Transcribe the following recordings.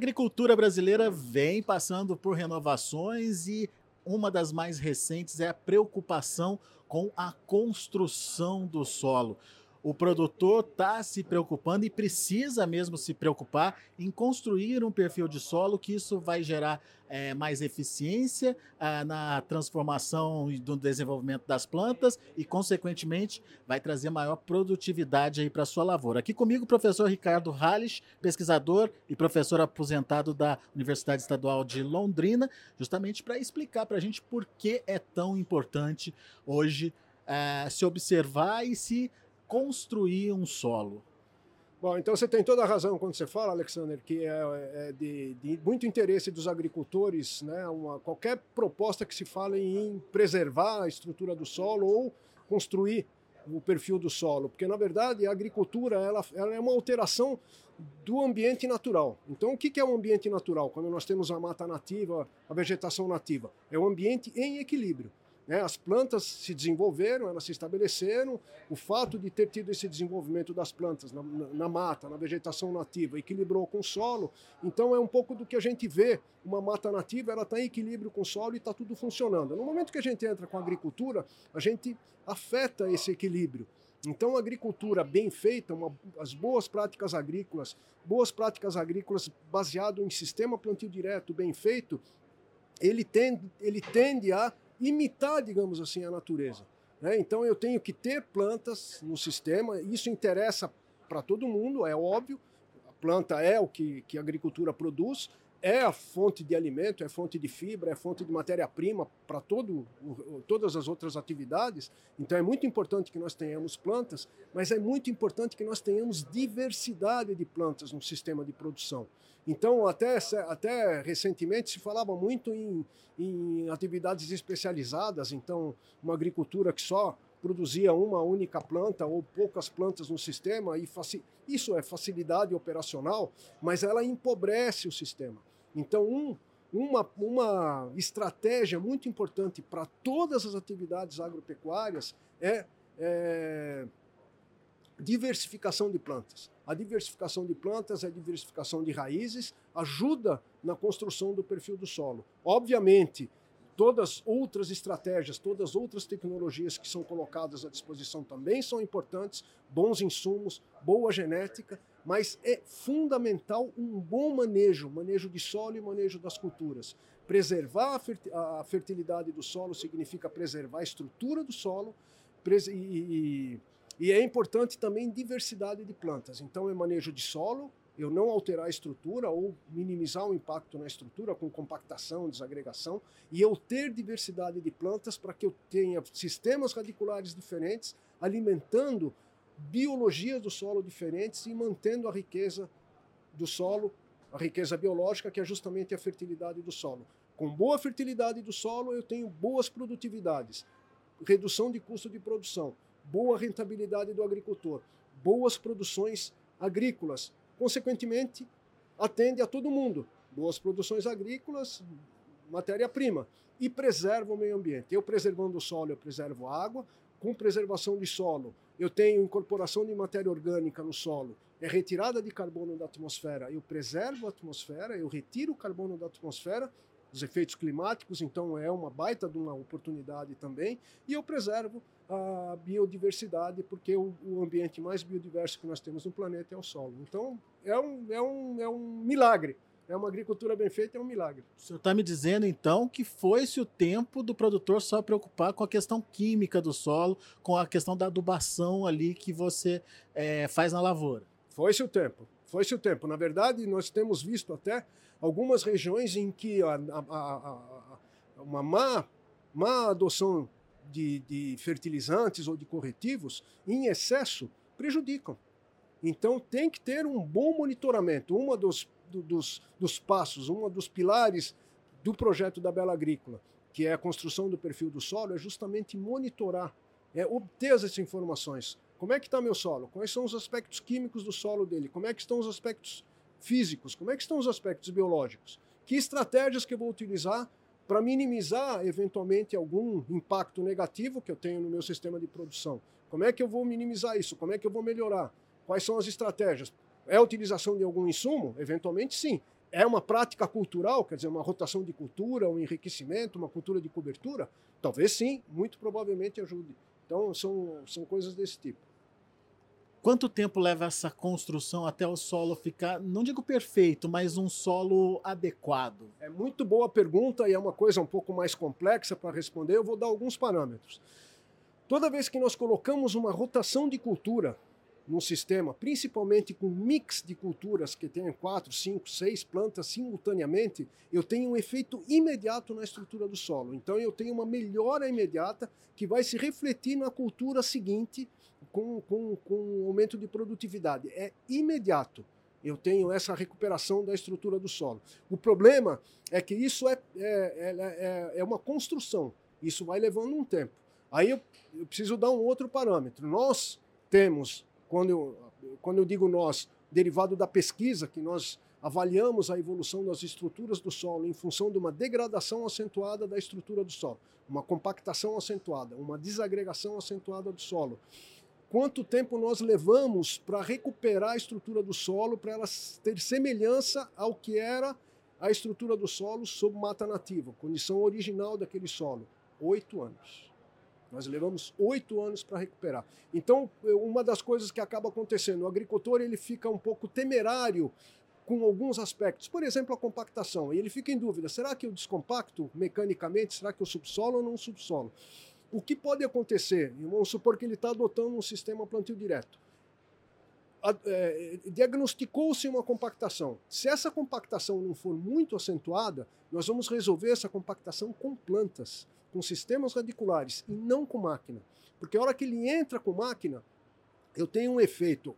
agricultura brasileira vem passando por renovações e uma das mais recentes é a preocupação com a construção do solo o produtor está se preocupando e precisa mesmo se preocupar em construir um perfil de solo que isso vai gerar é, mais eficiência ah, na transformação e do desenvolvimento das plantas e, consequentemente, vai trazer maior produtividade para a sua lavoura. Aqui comigo o professor Ricardo Halles, pesquisador e professor aposentado da Universidade Estadual de Londrina, justamente para explicar para a gente por que é tão importante hoje é, se observar e se construir um solo? Bom, então você tem toda a razão quando você fala, Alexander, que é, é de, de, muito interesse dos agricultores, né, uma, qualquer proposta que se fale em preservar a estrutura do solo ou construir o perfil do solo, porque na verdade a agricultura ela, ela é uma alteração do ambiente natural. Então, o que é o ambiente natural? Quando nós temos a mata nativa, a vegetação nativa, é um ambiente em equilíbrio. Né? As plantas se desenvolveram, elas se estabeleceram. O fato de ter tido esse desenvolvimento das plantas na, na, na, mata, na vegetação nativa, equilibrou com o solo. Então é um pouco do que a gente vê. Uma mata nativa, ela está em equilíbrio com o solo e está tudo funcionando. No momento que a gente entra com a agricultura, a gente afeta esse equilíbrio. Então, a agricultura bem feita, uma, as boas práticas agrícolas, boas práticas agrícolas baseado em sistema plantio direto bem feito, ele tende, ele tende a imitar, digamos assim, a natureza. Né? Então eu tenho que ter plantas no sistema, isso interessa para todo mundo, é óbvio. A planta é o que, que a agricultura produz, é a fonte de alimento, é fonte de fibra, é fonte de matéria-prima para todas as outras atividades. Então é muito importante que nós tenhamos plantas, mas é muito importante que nós tenhamos diversidade de plantas no sistema de produção. Então, até, até recentemente se falava muito em, em atividades especializadas, então, uma agricultura que só produzia uma única planta ou poucas plantas no sistema, e isso é facilidade operacional, mas ela empobrece o sistema. Então, um, uma, uma estratégia muito importante para todas as atividades agropecuárias é, é diversificação de plantas. A diversificação de plantas, a diversificação de raízes ajuda na construção do perfil do solo. Obviamente, todas outras estratégias, todas outras tecnologias que são colocadas à disposição também são importantes, bons insumos, boa genética, mas é fundamental um bom manejo, manejo de solo e manejo das culturas. Preservar a fertilidade do solo significa preservar a estrutura do solo e e é importante também diversidade de plantas. Então, é manejo de solo, eu não alterar a estrutura ou minimizar o impacto na estrutura com compactação, desagregação, e eu ter diversidade de plantas para que eu tenha sistemas radiculares diferentes, alimentando biologias do solo diferentes e mantendo a riqueza do solo, a riqueza biológica, que é justamente a fertilidade do solo. Com boa fertilidade do solo, eu tenho boas produtividades, redução de custo de produção boa rentabilidade do agricultor, boas produções agrícolas. Consequentemente, atende a todo mundo. Boas produções agrícolas, matéria-prima. E preserva o meio ambiente. Eu preservando o solo, eu preservo a água. Com preservação de solo, eu tenho incorporação de matéria orgânica no solo. É retirada de carbono da atmosfera. Eu preservo a atmosfera, eu retiro o carbono da atmosfera os efeitos climáticos, então é uma baita de uma oportunidade também, e eu preservo a biodiversidade, porque o, o, ambiente mais biodiverso que nós temos no planeta é o solo. Então é um, é um, é um milagre. É uma agricultura bem feita, é um milagre. O senhor está me dizendo, então, que foi-se o tempo do produtor só preocupar com a questão química do solo, com a questão da adubação ali que você é, faz na lavoura. Foi-se o tempo. Foi-se o tempo. Na verdade, nós temos visto até algumas regiões em que a, a, a, uma má, má adoção de, de fertilizantes ou de corretivos em excesso prejudicam. Então tem que ter um bom monitoramento. Um dos, dos, dos passos, um dos pilares do projeto da Bela Agrícola, que é a construção do perfil do solo, é justamente monitorar, é obter essas informações. Como é que está meu solo? Quais são os aspectos químicos do solo dele? Como é que estão os aspectos físicos? Como é que estão os aspectos biológicos? Que estratégias que eu vou utilizar para minimizar eventualmente algum impacto negativo que eu tenho no meu sistema de produção? Como é que eu vou minimizar isso? Como é que eu vou melhorar? Quais são as estratégias? É a utilização de algum insumo? Eventualmente sim. é uma prática cultural, quer dizer, uma rotação de cultura, um enriquecimento, uma cultura de cobertura? Talvez sim, muito provavelmente ajude. Então, são, são coisas desse tipo. Quanto tempo leva essa construção até o solo ficar, não digo perfeito, mas um solo adequado? É muito boa pergunta e é uma coisa um pouco mais complexa para responder. Eu vou dar alguns parâmetros. Toda vez que nós colocamos uma rotação de cultura num sistema, principalmente com mix de culturas que tem quatro, cinco, seis plantas simultaneamente, eu tenho um efeito imediato na estrutura do solo. Então eu tenho uma melhora imediata que vai se refletir na cultura seguinte com, com, com aumento de produtividade. É imediato. Eu tenho essa recuperação da estrutura do solo. O problema é que isso é, é, é, é uma construção. Isso vai levando um tempo. Aí eu, eu preciso dar um outro parâmetro. Nós temos quando eu, quando eu digo nós, derivado da pesquisa, que nós avaliamos a evolução das estruturas do solo em função de uma degradação acentuada da estrutura do solo, uma compactação acentuada, uma desagregação acentuada do solo. Quanto tempo nós levamos para recuperar a estrutura do solo, para ela ter semelhança ao que era a estrutura do solo sob mata nativa, condição original daquele solo? Oito anos. Nós levamos oito anos para recuperar. Então, uma das coisas que acaba acontecendo, o agricultor ele fica um pouco temerário com alguns aspectos. Por exemplo, a compactação. E ele fica em dúvida: será que eu descompacto mecanicamente? Será que eu subsolo ou não subsolo? O que pode acontecer? Vamos supor que ele está adotando um sistema plantio direto. É, diagnosticou-se uma compactação. Se essa compactação não for muito acentuada, nós vamos resolver essa compactação com plantas com sistemas radiculares e não com máquina. Porque a hora que ele entra com máquina, eu tenho um efeito.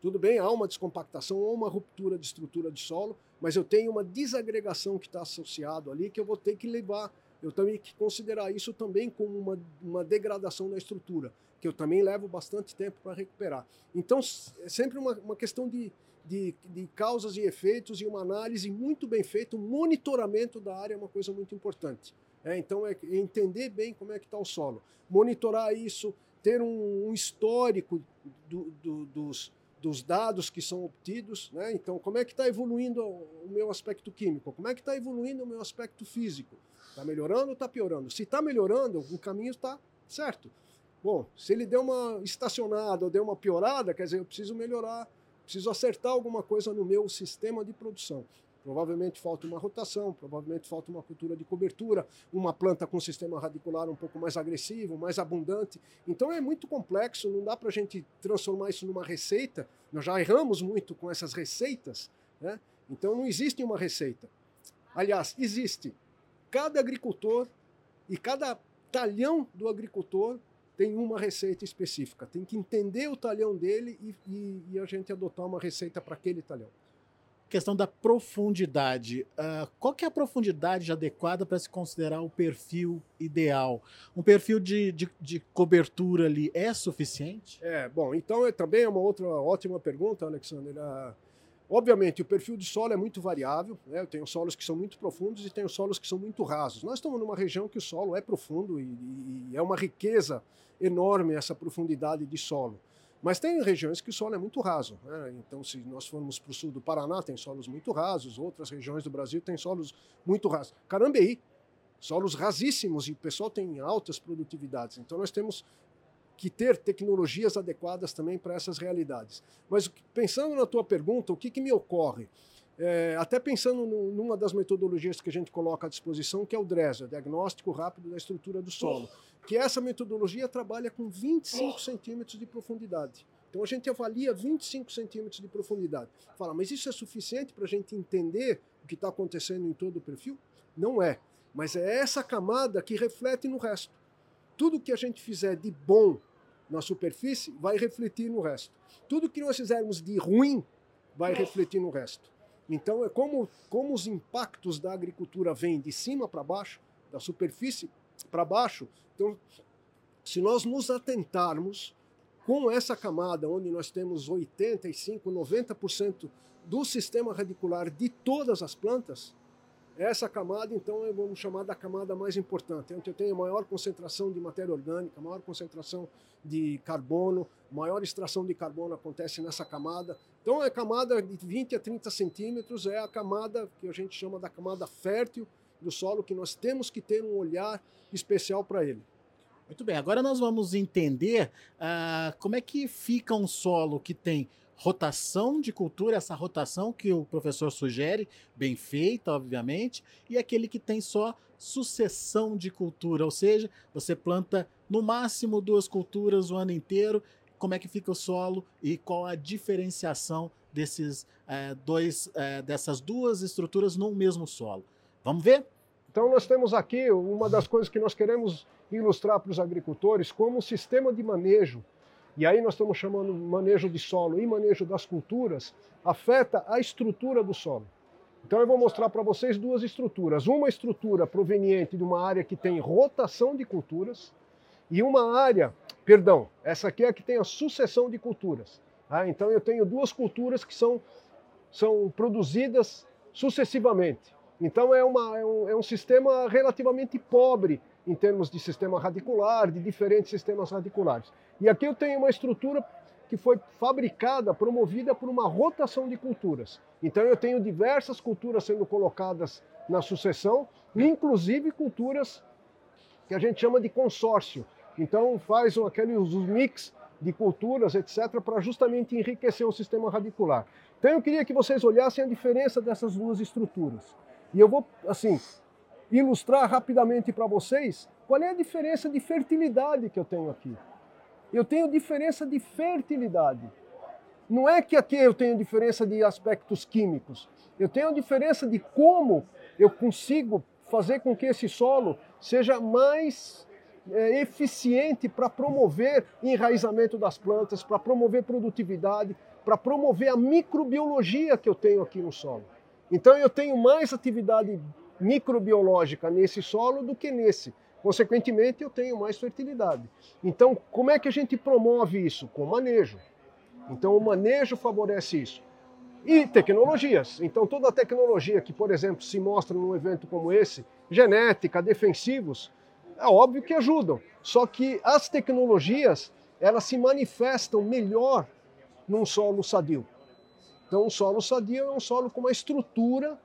Tudo bem, há uma descompactação ou uma ruptura de estrutura de solo, mas eu tenho uma desagregação que está associado ali que eu vou ter que levar. Eu tenho que considerar isso também como uma, uma degradação da estrutura, que eu também levo bastante tempo para recuperar. Então, é sempre uma, uma questão de, de, de, causas e efeitos e uma análise muito bem feita, um monitoramento da área é uma coisa muito importante. É, então, é entender bem como é que está o solo, monitorar isso, ter um, um histórico do, do, dos, dos dados que são obtidos. Né? Então, como é que está evoluindo o meu aspecto químico? Como é que está evoluindo o meu aspecto físico? Está melhorando ou está piorando? Se está melhorando, o caminho está certo. Bom, se ele deu uma estacionada ou deu uma piorada, quer dizer, eu preciso melhorar, preciso acertar alguma coisa no meu sistema de produção. Provavelmente falta uma rotação, provavelmente falta uma cultura de cobertura, uma planta com sistema radicular um pouco mais agressivo, mais abundante. Então é muito complexo, não dá para a gente transformar isso numa receita. Nós já erramos muito com essas receitas, né? então não existe uma receita. Aliás, existe. Cada agricultor e cada talhão do agricultor tem uma receita específica. Tem que entender o talhão dele e, e, e a gente adotar uma receita para aquele talhão questão da profundidade. Uh, qual que é a profundidade adequada para se considerar o perfil ideal? Um perfil de, de, de, cobertura ali é suficiente? É, bom, então é, também é uma outra ótima pergunta, Alexander. Uh, obviamente, o perfil de solo é muito variável. Né? Eu tenho solos que são muito profundos e tenho solos que são muito rasos. Nós estamos numa região que o solo é profundo e, e é uma riqueza enorme essa profundidade de solo. Mas tem regiões que o solo é muito raso. Né? Então, se nós formos para o sul do Paraná, tem solos muito rasos, outras regiões do Brasil têm solos muito rasos. Carambeí, solos rasíssimos e o pessoal tem altas produtividades. Então, nós temos que ter tecnologias adequadas também para essas realidades. Mas pensando na tua pergunta, o que, que me ocorre? É, até pensando no, numa das metodologias que a gente coloca à disposição, que é o DRESA, Diagnóstico Rápido da Estrutura do Solo, que essa metodologia trabalha com 25 centímetros de profundidade. Então a gente avalia 25 centímetros de profundidade. Fala, mas isso é suficiente para a gente entender o que está acontecendo em todo o perfil? Não é. Mas é essa camada que reflete no resto. Tudo que a gente fizer de bom na superfície vai refletir no resto. Tudo que nós fizermos de ruim vai refletir no resto. Então, é como, como os impactos da agricultura vêm de cima para baixo, da superfície para baixo. Então, se nós nos atentarmos com essa camada, onde nós temos 85, 90% do sistema radicular de todas as plantas, Essa camada, então, é, vamos chamar da camada mais importante, onde eu tenho maior concentração de matéria orgânica, maior concentração de carbono, maior extração de carbono acontece nessa camada. Então, a camada de 20 a 30 centímetros é a camada que a gente chama da camada fértil do solo, que nós temos que ter um olhar especial para ele. Muito bem, agora nós vamos entender uh, como é que fica um solo que tem rotação de cultura, essa rotação que o professor sugere, bem feita, obviamente, e aquele que tem só sucessão de cultura, ou seja, você planta no máximo duas culturas o ano inteiro. Como é que fica o solo e qual a diferenciação desses é, dois, é, dessas duas estruturas no mesmo solo? Vamos ver? Então nós temos aqui uma das coisas que nós queremos ilustrar para os agricultores como um sistema de manejo e aí nós estamos chamando manejo de solo e manejo das culturas, afeta a estrutura do solo. Então eu vou mostrar para vocês duas estruturas. Uma estrutura proveniente de uma área que tem rotação de culturas e uma área, perdão, essa aqui é a que tem a sucessão de culturas. Ah, então eu tenho duas culturas que são, são produzidas sucessivamente. Então é, uma, é, um, é um sistema relativamente pobre em termos de sistema radicular, de diferentes sistemas radiculares. E aqui eu tenho uma estrutura que foi fabricada, promovida por uma rotação de culturas. Então eu tenho diversas culturas sendo colocadas na sucessão, inclusive culturas que a gente chama de consórcio. Então faz aqueles mix de culturas, etc., para justamente enriquecer o sistema radicular. Então eu queria que vocês olhassem a diferença dessas duas estruturas. E eu vou, assim, ilustrar rapidamente para vocês qual é a diferença de fertilidade que eu tenho aqui. Eu tenho diferença de fertilidade. Não é que aqui eu tenho diferença de aspectos químicos. Eu tenho diferença de como eu consigo fazer com que esse solo seja mais é, eficiente para promover enraizamento das plantas, para promover produtividade, para promover a microbiologia que eu tenho aqui no solo. Então eu tenho mais atividade microbiológica nesse solo do que nesse. Consequentemente, eu tenho mais fertilidade. Então, como é que a gente promove isso? Com manejo. Então, o manejo favorece isso. E tecnologias. Então, toda a tecnologia que, por exemplo, se mostra num evento como esse, genética, defensivos, é óbvio que ajudam. Só que as tecnologias, elas se manifestam melhor num solo sadio. Então, um solo sadio é um solo com uma estrutura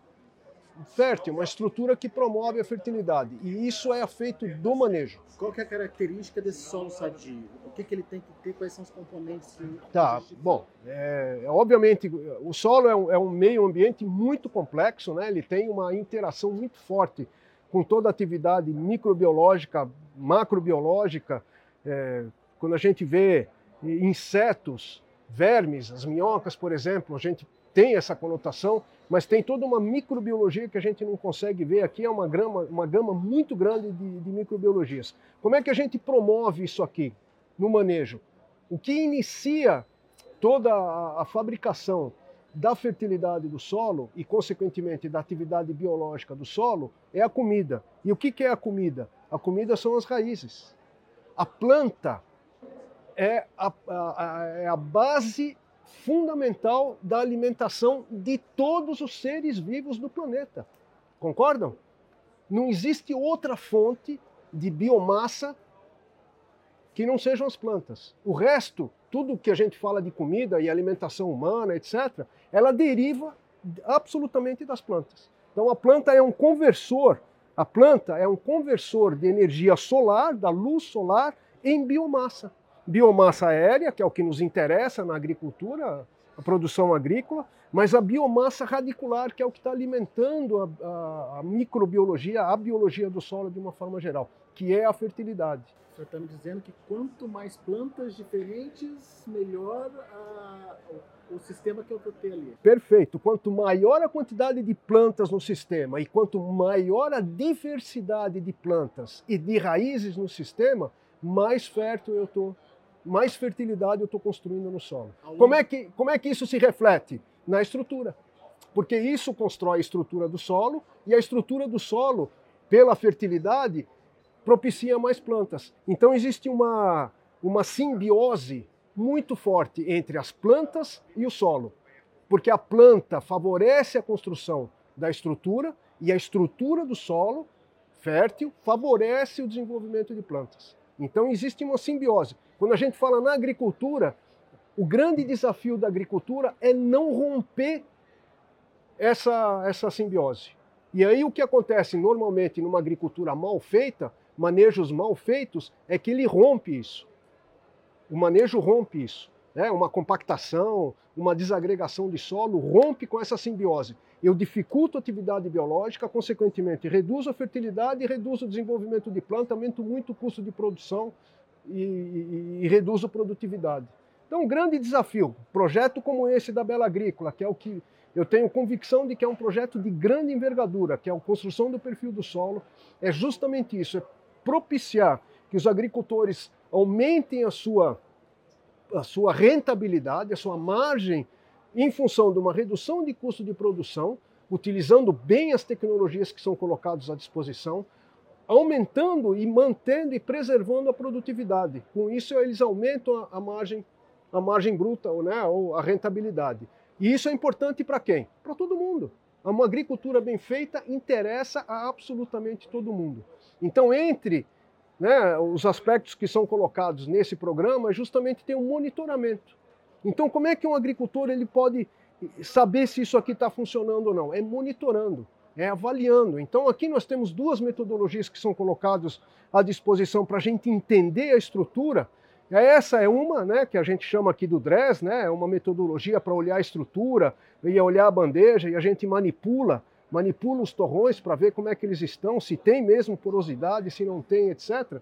fértil, uma estrutura que promove a fertilidade. E isso é feito do manejo. Qual é a característica desse solo sadio? O que, que ele tem que ter? Quais são os componentes Tá, bom, é, obviamente o solo é um, é um, meio ambiente muito complexo, né? ele tem uma interação muito forte com toda a atividade microbiológica, macrobiológica. É, quando a gente vê insetos, vermes, as minhocas, por exemplo, a gente tem essa conotação, mas tem toda uma microbiologia que a gente não consegue ver aqui, é uma gama, uma gama muito grande de, de microbiologias. Como é que a gente promove isso aqui no manejo? O que inicia toda a, a fabricação da fertilidade do solo e, consequentemente, da atividade biológica do solo é a comida. E o que, que é a comida? A comida são as raízes. A planta é a, a, é a base fundamental da alimentação de todos os seres vivos do planeta. Concordam? Não existe outra fonte de biomassa que não sejam as plantas. O resto, tudo que a gente fala de comida e alimentação humana, etc., ela deriva absolutamente das plantas. Então a planta é um conversor, a planta é um conversor de energia solar, da luz solar, em biomassa biomassa aérea, que é o que nos interessa na agricultura, a produção agrícola, mas a biomassa radicular, que é o que está alimentando a, a, a, microbiologia, a biologia do solo de uma forma geral, que é a fertilidade. Senhor está me dizendo que quanto mais plantas diferentes, melhor a, o, o sistema que eu vou ter ali. Perfeito. Quanto maior a quantidade de plantas no sistema e quanto maior a diversidade de plantas e de raízes no sistema, mais fértil eu estou mais fertilidade eu estou construindo no solo. Como é, que, como é que isso se reflete? Na estrutura. Porque isso constrói a estrutura do solo e a estrutura do solo, pela fertilidade, propicia mais plantas. Então existe uma, uma simbiose muito forte entre as plantas e o solo. Porque a planta favorece a construção da estrutura E a estrutura do solo fértil favorece o desenvolvimento de plantas. Então existe uma simbiose. Quando a gente fala na agricultura, o grande desafio da agricultura é não romper essa, essa simbiose. E aí o que acontece normalmente numa agricultura mal feita, manejos mal feitos, é que ele rompe isso. O manejo rompe isso. Né? Uma compactação, uma desagregação de solo rompe com essa simbiose. Eu dificulto a atividade biológica, consequentemente reduzo a fertilidade reduzo o desenvolvimento de planta, aumento muito o custo de produção e, e, e produtividade. Então, um grande desafio, projeto como esse da Bela Agrícola, que é o que eu tenho convicção de que é um projeto de grande envergadura, que é a construção do perfil do solo, é justamente isso, é propiciar que os agricultores aumentem a sua, a sua rentabilidade, a sua margem, em função de uma redução de custo de produção, utilizando bem as tecnologias que são colocadas à disposição, aumentando e mantendo e preservando a produtividade. Com isso, eles aumentam a, margem, a margem bruta né, ou a rentabilidade. E isso é importante para quem? Para todo mundo. Uma agricultura bem feita interessa a absolutamente todo mundo. Então, entre né, os aspectos que são colocados nesse programa, justamente tem um monitoramento. Então, como é que um agricultor ele pode saber se isso aqui está funcionando ou não? É monitorando, é avaliando. Então, aqui nós temos duas metodologias que são colocadas à disposição para a gente entender a estrutura essa é uma, né, que a gente chama aqui do DRES, né, é uma metodologia para olhar a estrutura e olhar a bandeja e a gente manipula, manipula os torrões para ver como é que eles estão, se tem mesmo porosidade, se não tem, etc.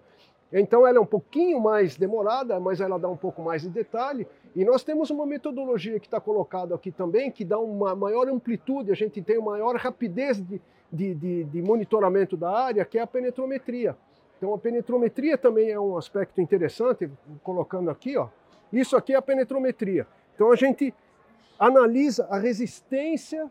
Então ela é um pouquinho mais demorada, mas ela dá um pouco mais de detalhe. E nós temos uma metodologia que está colocada aqui também, que dá uma maior amplitude, a gente tem uma maior rapidez de, de, de, de monitoramento da área, que é a penetrometria. Então a penetrometria também é um aspecto interessante, colocando aqui, ó. Isso aqui é a penetrometria. Então a gente analisa a resistência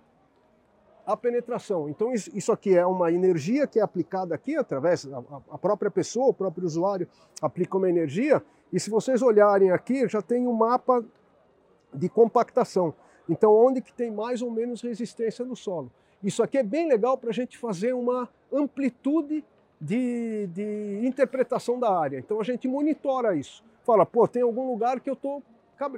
à penetração. Então isso aqui é uma energia que é aplicada aqui através a própria pessoa, o próprio usuário aplica uma energia. E se vocês olharem aqui, já tem um mapa de compactação. Então onde que tem mais ou menos resistência no solo. Isso aqui é bem legal para a gente fazer uma amplitude de, de interpretação da área. Então a gente monitora isso. Fala, pô, tem algum lugar que eu tô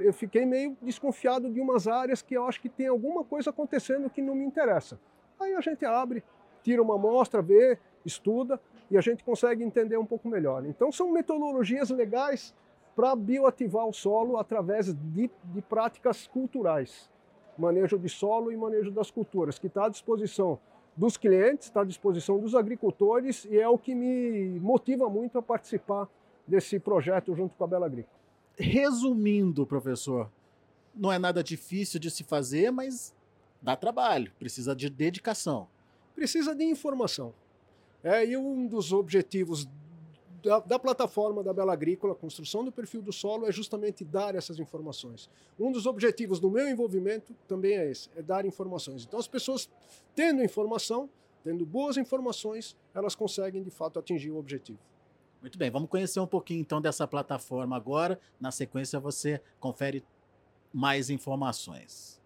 eu fiquei meio desconfiado de umas áreas que eu acho que tem alguma coisa acontecendo que não me interessa. Aí a gente abre, tira uma amostra, vê, estuda e a gente consegue entender um pouco melhor. Então são metodologias legais para bioativar o solo através de, de práticas culturais, manejo de solo e manejo das culturas, que está à disposição dos clientes, está à disposição dos agricultores e é o que me motiva muito a participar desse projeto junto com a Bela Agrícola. Resumindo, professor, não é nada difícil de se fazer, mas dá trabalho, precisa de dedicação. Precisa de informação. É, e um dos objetivos da, da, plataforma da Bela Agrícola, construção do perfil do solo, é justamente dar essas informações. Um dos objetivos do meu envolvimento também é esse, é dar informações. Então as pessoas tendo informação, tendo boas informações, elas conseguem de fato atingir o objetivo. Muito bem, vamos conhecer um pouquinho então dessa plataforma agora. Na sequência você confere mais informações.